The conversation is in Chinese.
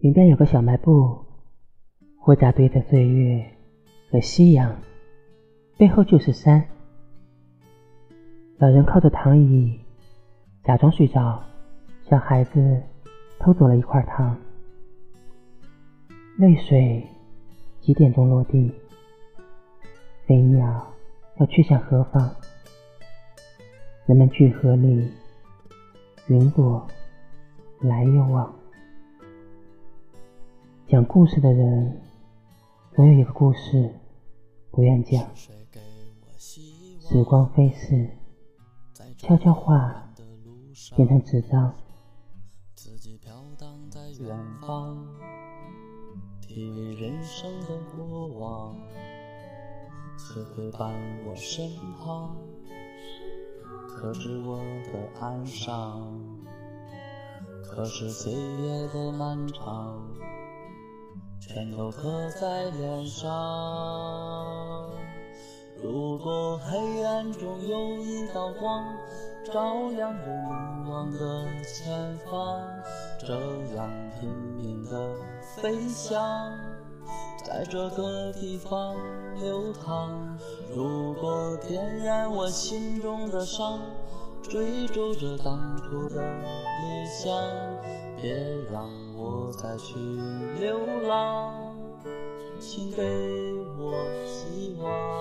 云边有个小卖部，货架堆着岁月和夕阳，背后就是山。老人靠着躺椅，假装睡着，小孩子偷走了一块糖。泪水几点钟落地？飞鸟要去向何方？人们聚合里，云朵来又往。讲故事的人，总有一个故事不愿讲。时光飞逝，悄悄话变成纸张。远方体味人生的过往，此刻伴我身旁，可知我的哀伤，可是岁月的漫长，全都刻在脸上。如果黑暗中有一道光，照亮着迷茫的前方，这样拼命的。飞翔，在这个地方流淌。如果点燃我心中的伤，追逐着当初的理想，别再去流浪，请给我希望。